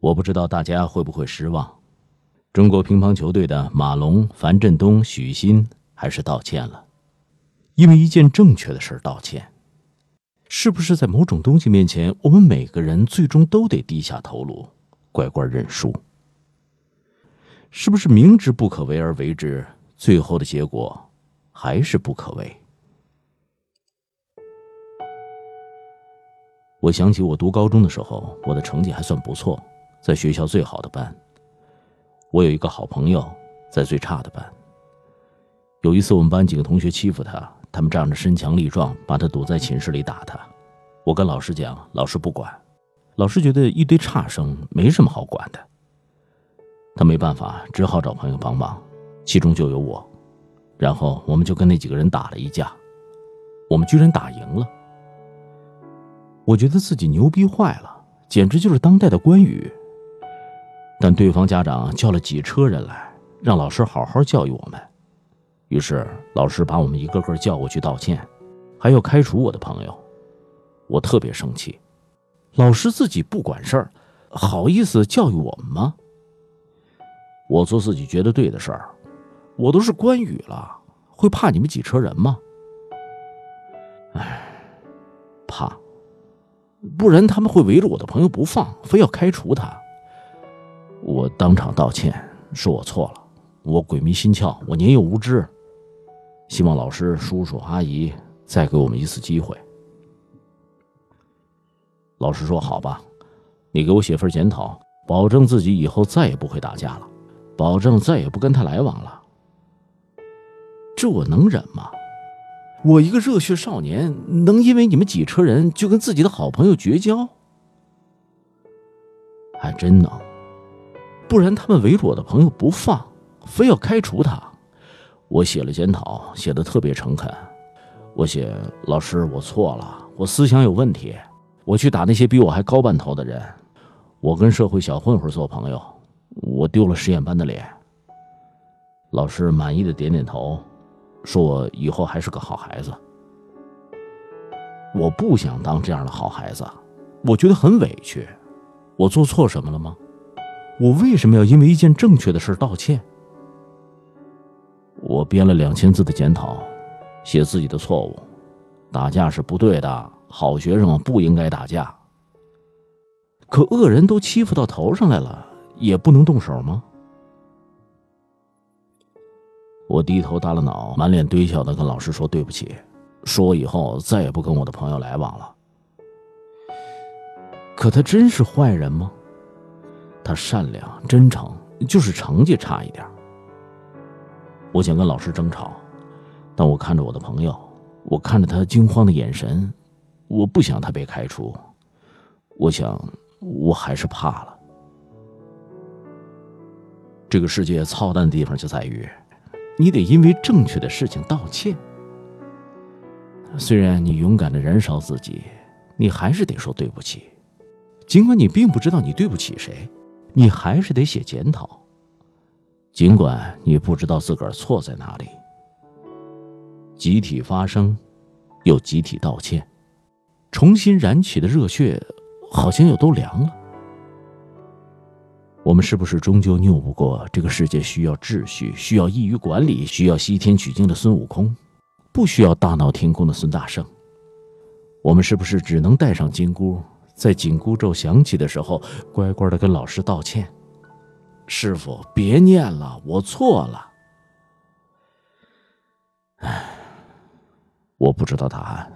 我不知道大家会不会失望。中国乒乓球队的马龙、樊振东、许昕还是道歉了，因为一件正确的事道歉。是不是在某种东西面前，我们每个人最终都得低下头颅，乖乖认输？是不是明知不可为而为之，最后的结果还是不可为？我想起我读高中的时候，我的成绩还算不错，在学校最好的班。我有一个好朋友，在最差的班。有一次，我们班几个同学欺负他，他们仗着身强力壮，把他堵在寝室里打他。我跟老师讲，老师不管，老师觉得一堆差生没什么好管的。他没办法，只好找朋友帮忙，其中就有我。然后我们就跟那几个人打了一架，我们居然打赢了。我觉得自己牛逼坏了，简直就是当代的关羽。但对方家长叫了几车人来，让老师好好教育我们。于是老师把我们一个个叫过去道歉，还要开除我的朋友。我特别生气，老师自己不管事儿，好意思教育我们吗？我做自己觉得对的事儿，我都是关羽了，会怕你们几车人吗？唉，怕，不然他们会围着我的朋友不放，非要开除他。我当场道歉，说我错了，我鬼迷心窍，我年幼无知。希望老师、叔叔、阿姨再给我们一次机会。老师说：“好吧，你给我写份检讨，保证自己以后再也不会打架了，保证再也不跟他来往了。”这我能忍吗？我一个热血少年，能因为你们几车人就跟自己的好朋友绝交？还真能。不然他们围着我的朋友不放，非要开除他。我写了检讨，写的特别诚恳。我写老师，我错了，我思想有问题，我去打那些比我还高半头的人，我跟社会小混混做朋友，我丢了实验班的脸。老师满意的点点头，说我以后还是个好孩子。我不想当这样的好孩子，我觉得很委屈。我做错什么了吗？我为什么要因为一件正确的事道歉？我编了两千字的检讨，写自己的错误，打架是不对的，好学生不应该打架。可恶人都欺负到头上来了，也不能动手吗？我低头耷了脑，满脸堆笑的跟老师说对不起，说以后再也不跟我的朋友来往了。可他真是坏人吗？他善良真诚，就是成绩差一点。我想跟老师争吵，但我看着我的朋友，我看着他惊慌的眼神，我不想他被开除。我想，我还是怕了。这个世界操蛋的地方就在于，你得因为正确的事情道歉。虽然你勇敢的燃烧自己，你还是得说对不起，尽管你并不知道你对不起谁。你还是得写检讨，尽管你不知道自个儿错在哪里。集体发声，又集体道歉，重新燃起的热血，好像又都凉了。我们是不是终究拗不过这个世界需要秩序、需要易于管理、需要西天取经的孙悟空，不需要大闹天宫的孙大圣？我们是不是只能带上金箍？在紧箍咒响起的时候，乖乖的跟老师道歉。师傅，别念了，我错了。唉，我不知道答案。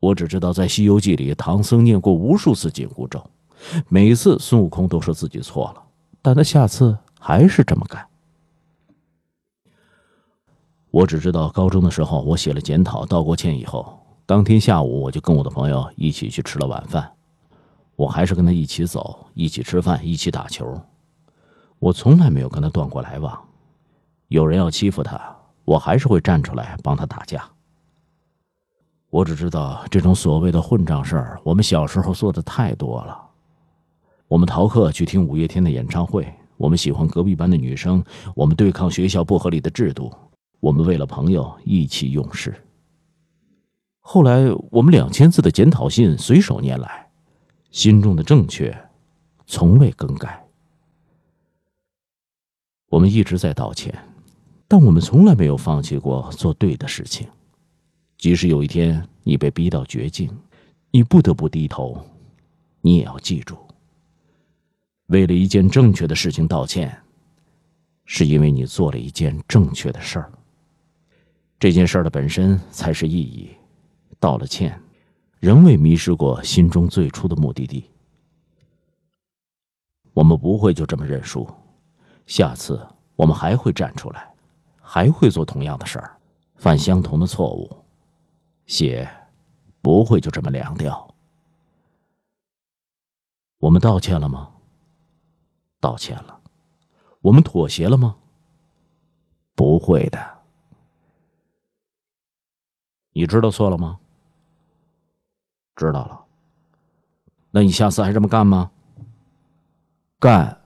我只知道在《西游记》里，唐僧念过无数次紧箍咒，每次孙悟空都说自己错了，但他下次还是这么干。我只知道高中的时候，我写了检讨，道过歉以后。当天下午，我就跟我的朋友一起去吃了晚饭。我还是跟他一起走，一起吃饭，一起打球。我从来没有跟他断过来往。有人要欺负他，我还是会站出来帮他打架。我只知道这种所谓的混账事儿，我们小时候做的太多了。我们逃课去听五月天的演唱会，我们喜欢隔壁班的女生，我们对抗学校不合理的制度，我们为了朋友意气用事。后来，我们两千字的检讨信随手拈来，心中的正确，从未更改。我们一直在道歉，但我们从来没有放弃过做对的事情。即使有一天你被逼到绝境，你不得不低头，你也要记住：为了一件正确的事情道歉，是因为你做了一件正确的事儿。这件事儿的本身才是意义。道了歉，仍未迷失过心中最初的目的地。我们不会就这么认输，下次我们还会站出来，还会做同样的事儿，犯相同的错误。血不会就这么凉掉。我们道歉了吗？道歉了。我们妥协了吗？不会的。你知道错了吗？知道了。那你下次还这么干吗？干。